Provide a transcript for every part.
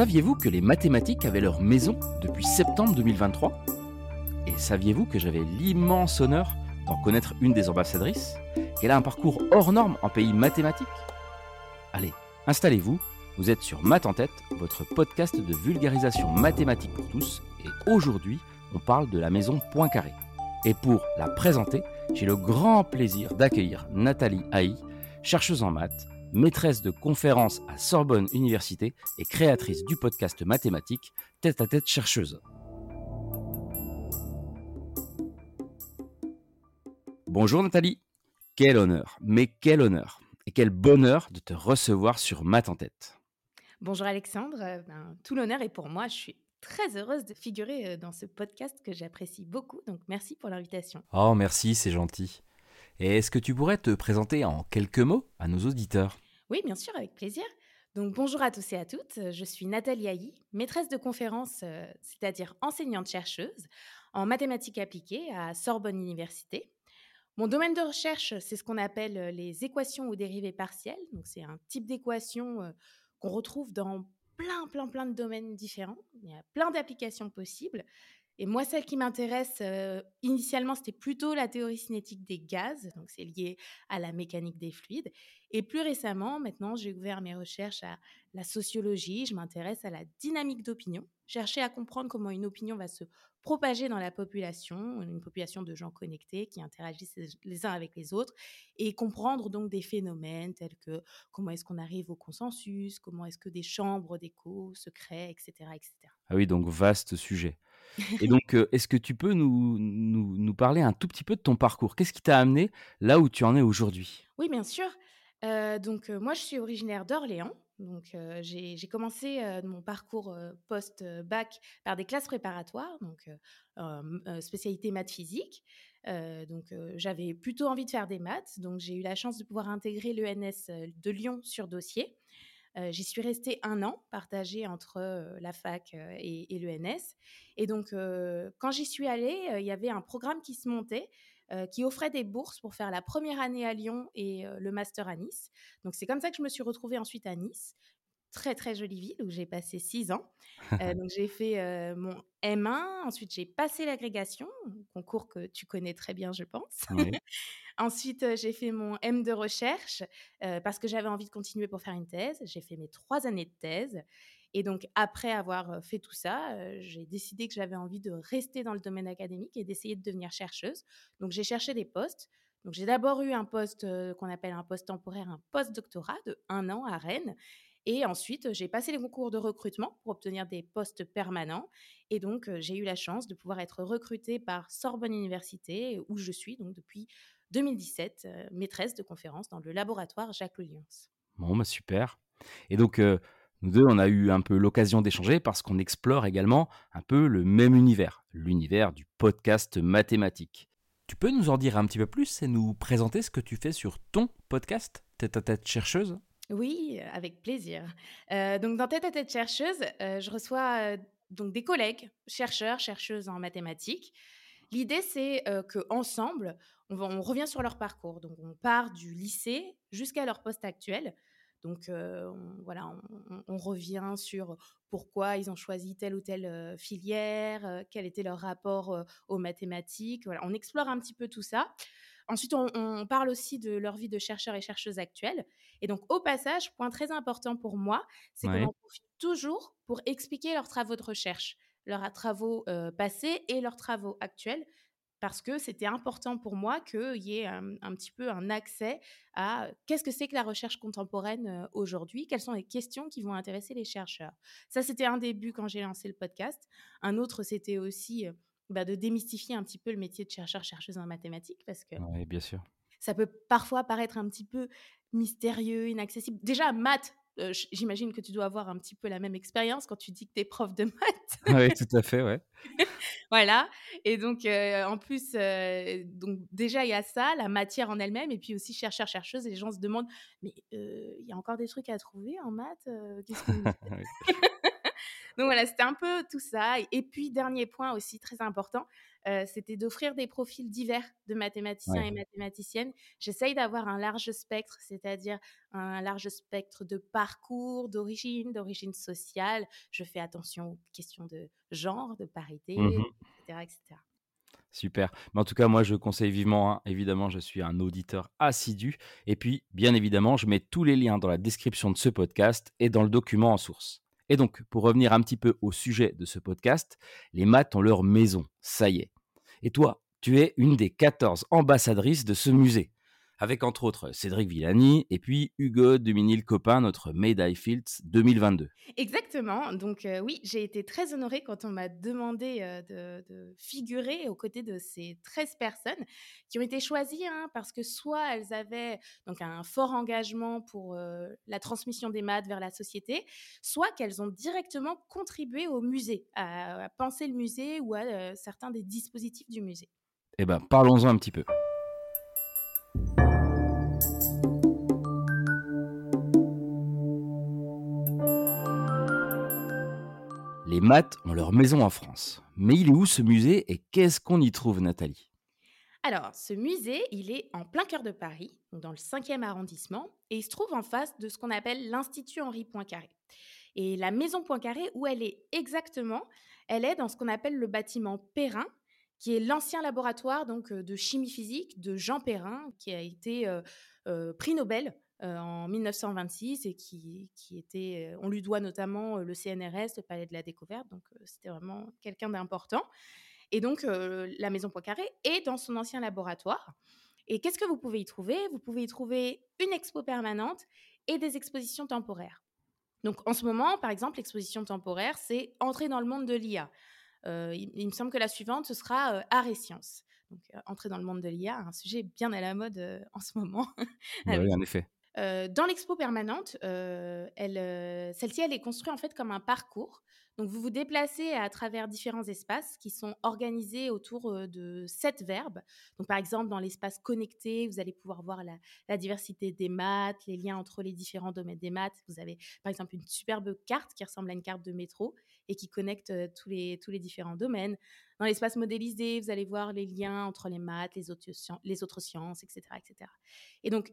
Saviez-vous que les mathématiques avaient leur maison depuis septembre 2023 Et saviez-vous que j'avais l'immense honneur d'en connaître une des ambassadrices? Qu'elle a un parcours hors norme en pays mathématique? Allez, installez-vous, vous êtes sur Math en tête, votre podcast de vulgarisation mathématique pour tous, et aujourd'hui, on parle de la maison Poincaré. Et pour la présenter, j'ai le grand plaisir d'accueillir Nathalie Haï, chercheuse en maths, maîtresse de conférences à Sorbonne Université et créatrice du podcast mathématique Tête à tête chercheuse. Bonjour Nathalie, quel honneur, mais quel honneur et quel bonheur de te recevoir sur Math en tête. Bonjour Alexandre, euh, ben, tout l'honneur est pour moi, je suis très heureuse de figurer euh, dans ce podcast que j'apprécie beaucoup, donc merci pour l'invitation. Oh merci, c'est gentil. Est-ce que tu pourrais te présenter en quelques mots à nos auditeurs? Oui, bien sûr, avec plaisir. Donc bonjour à tous et à toutes, je suis Nathalie Haï, maîtresse de conférences, euh, c'est-à-dire enseignante-chercheuse en mathématiques appliquées à Sorbonne Université. Mon domaine de recherche, c'est ce qu'on appelle euh, les équations ou dérivées partielles. Donc c'est un type d'équation euh, qu'on retrouve dans plein, plein, plein de domaines différents. Il y a plein d'applications possibles. Et moi, celle qui m'intéresse, euh, initialement, c'était plutôt la théorie cinétique des gaz, donc c'est lié à la mécanique des fluides. Et plus récemment, maintenant, j'ai ouvert mes recherches à la sociologie, je m'intéresse à la dynamique d'opinion, chercher à comprendre comment une opinion va se propager dans la population, une population de gens connectés qui interagissent les uns avec les autres, et comprendre donc des phénomènes tels que comment est-ce qu'on arrive au consensus, comment est-ce que des chambres d'écho se créent, etc., etc. Ah oui, donc vaste sujet. Et donc, euh, est-ce que tu peux nous, nous, parler un tout petit peu de ton parcours? Qu'est-ce qui t'a amené là où tu en es aujourd'hui? Oui, bien sûr. Euh, donc, euh, moi, je suis originaire d'Orléans. Donc, j'ai commencé mon parcours post-bac par des classes préparatoires, donc spécialité maths physique. donc, j'avais plutôt envie de faire des maths. Donc, j'ai eu la chance de pouvoir intégrer l'ENS de Lyon sur dossier. J'y suis restée un an, partagée entre la fac et, et l'ENS. Et donc, quand j'y suis allée, il y avait un programme qui se montait qui offrait des bourses pour faire la première année à Lyon et le master à Nice. Donc c'est comme ça que je me suis retrouvée ensuite à Nice. Très très jolie ville où j'ai passé six ans. Euh, donc j'ai fait mon M1, ensuite j'ai passé l'agrégation, concours que tu connais très bien je pense. ensuite j'ai fait mon M de recherche parce que j'avais envie de continuer pour faire une thèse. J'ai fait mes trois années de thèse et donc, après avoir fait tout ça, j'ai décidé que j'avais envie de rester dans le domaine académique et d'essayer de devenir chercheuse. Donc, j'ai cherché des postes. Donc, j'ai d'abord eu un poste qu'on appelle un poste temporaire, un post-doctorat de un an à Rennes. Et ensuite, j'ai passé les concours de recrutement pour obtenir des postes permanents. Et donc, j'ai eu la chance de pouvoir être recrutée par Sorbonne Université, où je suis donc depuis 2017, maîtresse de conférence dans le laboratoire Jacques Lions. Bon, bah super. Et donc, nous deux, on a eu un peu l'occasion d'échanger parce qu'on explore également un peu le même univers, l'univers du podcast mathématique. Tu peux nous en dire un petit peu plus et nous présenter ce que tu fais sur ton podcast, Tête à tête chercheuse? Oui, avec plaisir. Euh, donc dans Tête à tête chercheuse, euh, je reçois euh, donc des collègues, chercheurs, chercheuses en mathématiques. L'idée, c'est que ensemble, on, on revient sur leur parcours. Donc on part du lycée jusqu'à leur poste actuel donc on, voilà, on, revient sur pourquoi ils ont choisi telle ou telle filière, quel était leur rapport aux mathématiques. Voilà, on explore un petit peu tout ça. Ensuite, on, parle aussi de leur vie de chercheurs et chercheuses actuelles. Et donc, au passage, point très important pour moi, c'est qu'on en profite toujours pour expliquer leurs travaux de recherche, leurs travaux passés et leurs travaux actuels, parce que c'était important pour moi qu'il y ait un, petit peu un accès à qu'est-ce que c'est que la recherche contemporaine aujourd'hui, quelles sont les questions qui vont intéresser les chercheurs? Ça, c'était un début quand j'ai lancé le podcast. Un autre, c'était aussi bah, de démystifier un petit peu le métier de chercheur-chercheuse en mathématiques, parce que oui, bien sûr. ça peut parfois paraître un petit peu mystérieux, inaccessible. Déjà, maths, j'imagine que tu dois avoir un petit peu la même expérience quand tu dis que tu es prof de maths. oui, tout à fait, ouais. voilà. Et donc, en plus, donc déjà, il y a ça, la matière en elle-même, et puis aussi chercheur, chercheuse, et les gens se demandent, mais il y a encore des trucs à trouver en maths Donc voilà, c'était un peu tout ça. Et puis, dernier point aussi très important, c'était d'offrir des profils divers de mathématiciens et mathématiciennes. J'essaye d'avoir un large spectre, c'est-à-dire un large spectre de parcours, d'origine, d'origine sociale. Je fais attention aux questions de genre, de parité, mmh etc., etc. Super. Mais en tout cas, moi, je conseille vivement. Hein. Évidemment, je suis un auditeur assidu. Et puis, bien évidemment, je mets tous les liens dans la description de ce podcast et dans le document en source. Et donc, pour revenir un petit peu au sujet de ce podcast, les maths ont leur maison. Ça y est. Et toi, tu es une des 14 ambassadrices de ce musée avec entre autres Cédric Villani et puis Hugo Duminil Copin, notre Mayday Fields 2022. Exactement. Donc oui, j'ai été très honorée quand on m'a demandé de, figurer aux côtés de ces 13 personnes qui ont été choisies hein, parce que soit elles avaient donc un fort engagement pour la transmission des maths vers la société, soit qu'elles ont directement contribué au musée, à, à penser le musée ou à certains des dispositifs du musée. Eh bien, parlons-en un petit peu. Maths ont leur maison en France. Mais il est où ce musée et qu'est-ce qu'on y trouve, Nathalie? Alors, ce musée, il est en plein cœur de Paris, dans le 5e arrondissement, et il se trouve en face de ce qu'on appelle l'Institut Henri Poincaré. Et la maison Poincaré, où elle est exactement, elle est dans ce qu'on appelle le bâtiment Perrin, qui est l'ancien laboratoire donc de chimie physique de Jean Perrin, qui a été prix Nobel euh, en 1926 et qui, qui était, euh, on lui doit notamment euh, le CNRS, le Palais de la Découverte, donc c'était vraiment quelqu'un d'important. Et donc la Maison Poincaré est dans son ancien laboratoire. Et qu'est-ce que vous pouvez y trouver? Vous pouvez y trouver une expo permanente et des expositions temporaires. Donc en ce moment, par exemple, l'exposition temporaire, c'est Entrer dans le monde de l'IA. il, me semble que la suivante, ce sera Art et sciences. Donc, entrer dans le monde de l'IA, un sujet bien à la mode en ce moment. oui, en effet dans l'expo permanente, elle, celle-ci, elle est construite en fait comme un parcours. Donc, vous vous déplacez à travers différents espaces qui sont organisés autour de sept verbes. Donc, par exemple, dans l'espace connecté, vous allez pouvoir voir la, diversité des maths, les liens entre les différents domaines des maths. Vous avez, par exemple, une superbe carte qui ressemble à une carte de métro et qui connecte tous, les, tous les différents domaines. Dans l'espace modélisé, vous allez voir les liens entre les maths, les autres, les autres sciences, etc., etc. Et donc,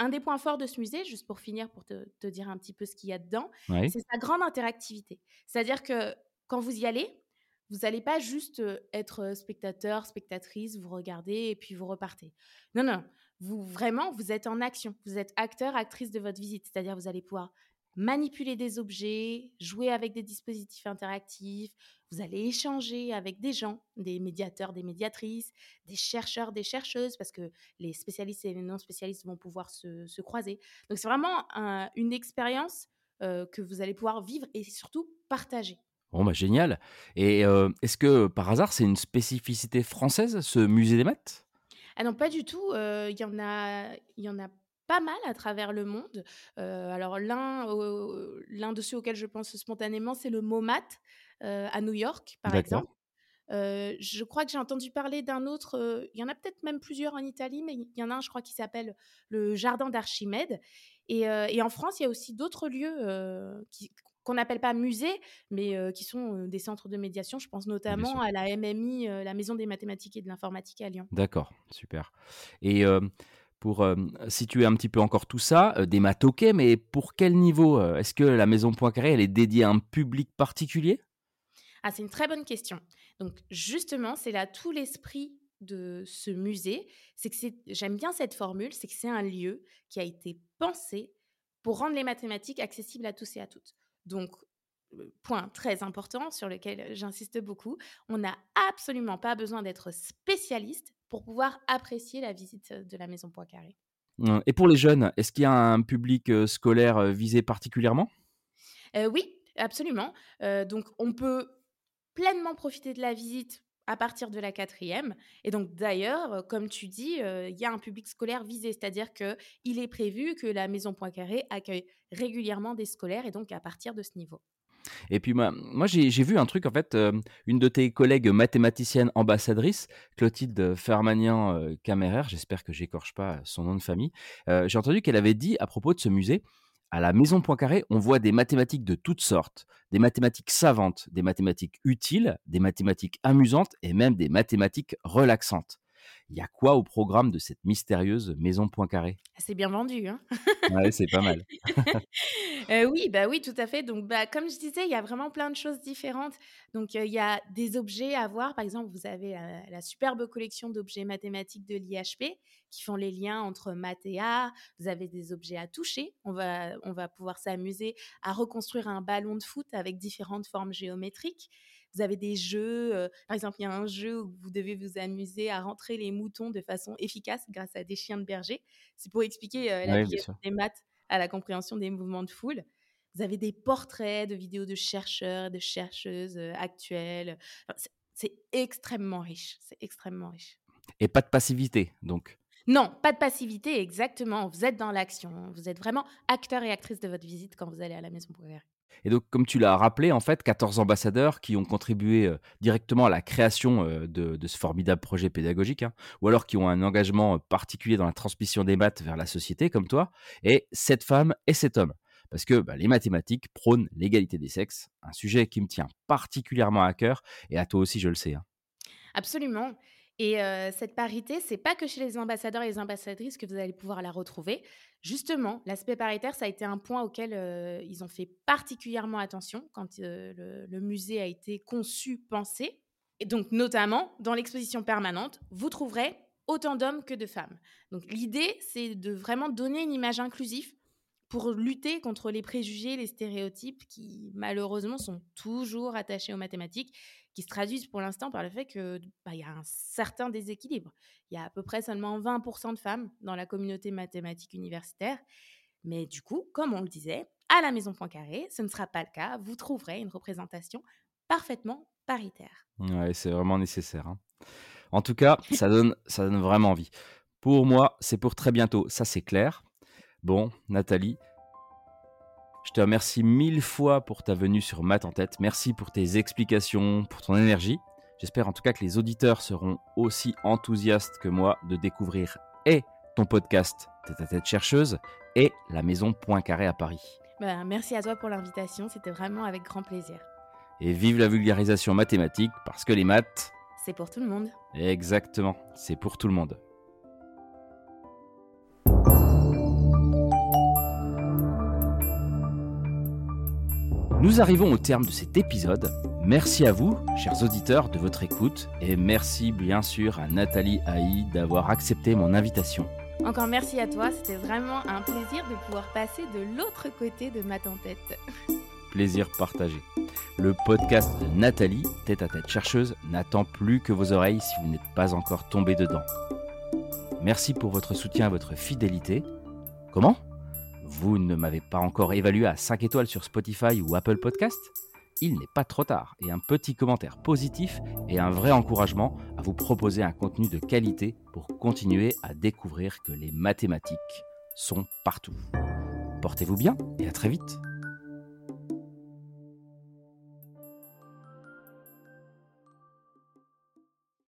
un des points forts de ce musée, juste pour finir, pour te, dire un petit peu ce qu'il y a dedans, c'est sa grande interactivité. C'est-à-dire que quand vous y allez, vous n'allez pas juste être spectateur, spectatrice, vous regardez et puis vous repartez. Non, non, vous vraiment, vous êtes en action. Vous êtes acteur, actrice de votre visite. C'est-à-dire vous allez pouvoir manipuler des objets, jouer avec des dispositifs interactifs, vous allez échanger avec des gens, des médiateurs, des médiatrices, des chercheurs, des chercheuses, parce que les spécialistes et les non-spécialistes vont pouvoir se, croiser. Donc c'est vraiment une expérience euh, que vous allez pouvoir vivre et surtout partager. Bon, bah génial. Et euh, est-ce que par hasard, c'est une spécificité française, ce musée des maths? Ah non, pas du tout. Euh, il y en a, il y en a pas mal à travers le monde. alors l'un, l'un de ceux auxquels je pense spontanément, c'est le MoMAT à New York, par exemple. je crois que j'ai entendu parler d'un autre, il y en a peut-être même plusieurs en Italie, mais il y en a un, je crois, qui s'appelle le Jardin d'Archimède. Et, et, en France, il y a aussi d'autres lieux qu'on n'appelle pas musées, mais qui sont des centres de médiation. Je pense notamment à la MMI, la Maison des mathématiques et de l'informatique à Lyon. D'accord, super. Et pour situer un petit peu encore tout ça, des maths ok, mais pour quel niveau Est-ce que la maison Poincaré, elle est dédiée à un public particulier? Ah, C'est une très bonne question. Donc justement, c'est là tout l'esprit de ce musée. C'est que j'aime bien cette formule, c'est que c'est un lieu qui a été pensé pour rendre les mathématiques accessibles à tous et à toutes. Donc point très important sur lequel j'insiste beaucoup, on n'a absolument pas besoin d'être spécialiste pour pouvoir apprécier la visite de la maison Poincaré. Mmh, et pour les jeunes, est-ce qu'il y a un public scolaire visé particulièrement? Oui, absolument. donc on peut pleinement profiter de la visite à partir de la quatrième. Et donc d'ailleurs, comme tu dis, il y a un public scolaire visé, c'est-à-dire qu'il est prévu que la maison Poincaré accueille régulièrement des scolaires et donc à partir de ce niveau. Et puis moi, j'ai vu un truc, en fait, euh, une de tes collègues mathématiciennes ambassadrices, Clotilde Fermanian euh, Camérer, j'espère que j'écorche pas son nom de famille, euh, j'ai entendu qu'elle avait dit à propos de ce musée, À la maison Poincaré, on voit des mathématiques de toutes sortes, des mathématiques savantes, des mathématiques utiles, des mathématiques amusantes et même des mathématiques relaxantes. Il y a quoi au programme de cette mystérieuse maison Poincaré? C'est bien vendu, hein Ouais, c'est pas mal. Heu, oui, bah, oui, tout à fait. Donc, bah, comme je disais, il y a vraiment plein de choses différentes. Donc, heu, il y a des objets à voir. Par exemple, vous avez, heu, la superbe collection d'objets mathématiques de l'IHP qui font les liens entre maths et art. Vous avez des objets à toucher. On va on va pouvoir s'amuser à reconstruire un ballon de foot avec différentes formes géométriques. Vous avez des jeux, par exemple, il y a un jeu où vous devez vous amuser à rentrer les moutons de façon efficace grâce à des chiens de berger. C'est pour expliquer, bien l'application des maths à la compréhension des mouvements de foule. Vous avez des portraits de vidéos de chercheurs de chercheuses, heu, actuelles. Enfin, c'est c'est extrêmement riche, c'est extrêmement riche. Et pas de passivité, donc? Non, pas de passivité, exactement. Vous êtes dans l'action. Vous êtes vraiment acteur et actrice de votre visite quand vous allez à la maison Poiré. Et donc, comme tu l'as rappelé, en fait, 14 ambassadeurs qui ont contribué euh, directement à la création euh, de, ce formidable projet pédagogique, hein, ou alors qui ont un engagement euh, particulier dans la transmission des maths vers la société, comme toi, et cette femme et cet homme. Parce que bah, les mathématiques prônent l'égalité des sexes, un sujet qui me tient particulièrement à cœur, et à toi aussi, je le sais. hein. Absolument. Et cette parité, c'est pas que chez les ambassadeurs et les ambassadrices que vous allez pouvoir la retrouver. Justement, l'aspect paritaire, ça a été un point auquel, ils ont fait particulièrement attention quand, le musée a été conçu, pensé. Et donc notamment, dans l'exposition permanente, vous trouverez autant d'hommes que de femmes. Donc l'idée, c'est de vraiment donner une image inclusive pour lutter contre les préjugés, les stéréotypes qui malheureusement sont toujours attachés aux mathématiques, qui se traduisent pour l'instant par le fait que bah, y a un certain déséquilibre. Il y a à peu près seulement 20% de femmes dans la communauté mathématique universitaire, mais du coup, comme on le disait, à la Maison Poincaré, ce ne sera pas le cas. Vous trouverez une représentation parfaitement paritaire. Ouais, c'est vraiment nécessaire. hein. En tout cas, ça donne, ça donne vraiment envie. Pour moi, c'est pour très bientôt, ça c'est clair. Bon, Nathalie, je te remercie mille fois pour ta venue sur Math en tête. Merci pour tes explications, pour ton énergie. J'espère en tout cas que les auditeurs seront aussi enthousiastes que moi de découvrir et ton podcast Tête à tête chercheuse et la maison Poincaré à Paris. Bah, merci à toi pour l'invitation, c'était vraiment avec grand plaisir. Et vive la vulgarisation mathématique parce que les maths, C'est pour tout le monde. exactement, c'est pour tout le monde. Nous arrivons au terme de cet épisode. Merci à vous, chers auditeurs, de votre écoute et merci bien sûr à Nathalie Haï d'avoir accepté mon invitation. Encore merci à toi, c'était vraiment un plaisir de pouvoir passer de l'autre côté de ma tête. Plaisir partagé. Le podcast de Nathalie, tête à tête chercheuse, n'attend plus que vos oreilles si vous n'êtes pas encore tombé dedans. Merci pour votre soutien et votre fidélité. Comment? Vous ne m'avez pas encore évalué à 5 étoiles sur Spotify ou Apple Podcast? Il n'est pas trop tard et un petit commentaire positif est un vrai encouragement à vous proposer un contenu de qualité pour continuer à découvrir que les mathématiques sont partout. Portez-vous bien et à très vite